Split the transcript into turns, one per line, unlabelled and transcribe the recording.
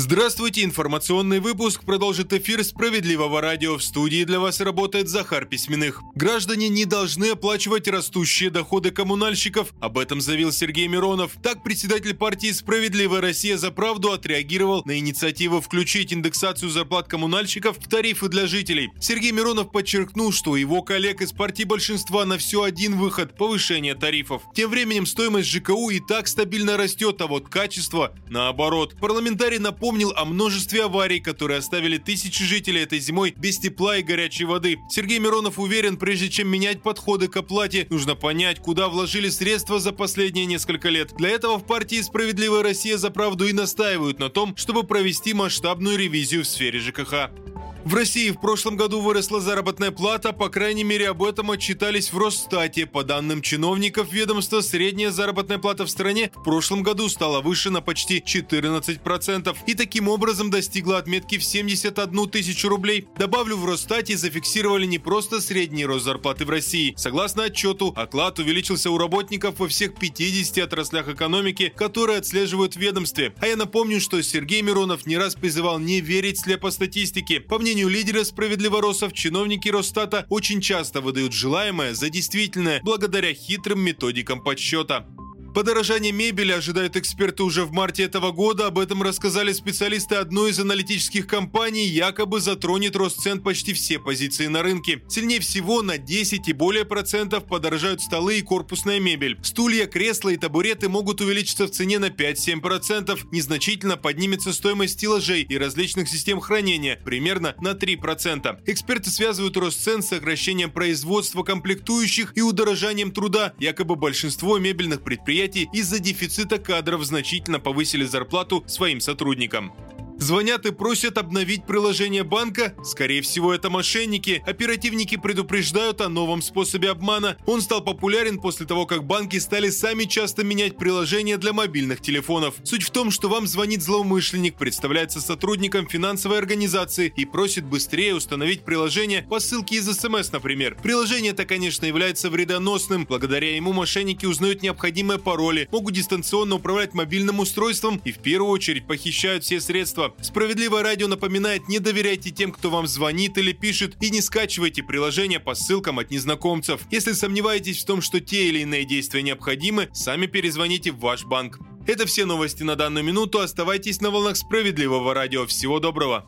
Здравствуйте, информационный выпуск продолжит эфир «Справедливого радио». В студии для вас работает Захар Письменных. Граждане не должны оплачивать растущие доходы коммунальщиков. Об этом заявил Сергей Миронов. Так председатель партии «Справедливая Россия за правду» отреагировал на инициативу включить индексацию зарплат коммунальщиков в тарифы для жителей. Сергей Миронов подчеркнул, что его коллег из партии большинства на все один выход – повышение тарифов. Тем временем стоимость ЖКУ и так стабильно растет, а вот качество – наоборот. Парламентарий напомнил напомнил о множестве аварий, которые оставили тысячи жителей этой зимой без тепла и горячей воды. Сергей Миронов уверен, прежде чем менять подходы к оплате, нужно понять, куда вложили средства за последние несколько лет. Для этого в партии «Справедливая Россия за правду» и настаивают на том, чтобы провести масштабную ревизию в сфере ЖКХ. В России в прошлом году выросла заработная плата, по крайней мере об этом отчитались в Росстате. По данным чиновников ведомства, средняя заработная плата в стране в прошлом году стала выше на почти 14% и таким образом достигла отметки в 71 тысячу рублей. Добавлю, в Росстате зафиксировали не просто средний рост зарплаты в России. Согласно отчету, оклад увеличился у работников во всех 50 отраслях экономики, которые отслеживают в ведомстве. А я напомню, что Сергей Миронов не раз призывал не верить слепо статистике. По мнению мнению лидера справедливоросов, чиновники Росстата очень часто выдают желаемое за действительное благодаря хитрым методикам подсчета. Подорожание мебели ожидают эксперты уже в марте этого года. Об этом рассказали специалисты одной из аналитических компаний. Якобы затронет рост цен почти все позиции на рынке. Сильнее всего на 10 и более процентов подорожают столы и корпусная мебель. Стулья, кресла и табуреты могут увеличиться в цене на 5-7 процентов. Незначительно поднимется стоимость стеллажей и различных систем хранения, примерно на 3 процента. Эксперты связывают рост цен с сокращением производства комплектующих и удорожанием труда. Якобы большинство мебельных предприятий предприятий из-за дефицита кадров значительно повысили зарплату своим сотрудникам. Звонят и просят обновить приложение банка? Скорее всего, это мошенники. Оперативники предупреждают о новом способе обмана. Он стал популярен после того, как банки стали сами часто менять приложения для мобильных телефонов. Суть в том, что вам звонит злоумышленник, представляется сотрудником финансовой организации и просит быстрее установить приложение по ссылке из СМС, например. Приложение это, конечно, является вредоносным. Благодаря ему мошенники узнают необходимые пароли, могут дистанционно управлять мобильным устройством и в первую очередь похищают все средства. Справедливое радио напоминает, не доверяйте тем, кто вам звонит или пишет, и не скачивайте приложения по ссылкам от незнакомцев. Если сомневаетесь в том, что те или иные действия необходимы, сами перезвоните в ваш банк. Это все новости на данную минуту. Оставайтесь на волнах справедливого радио. Всего доброго.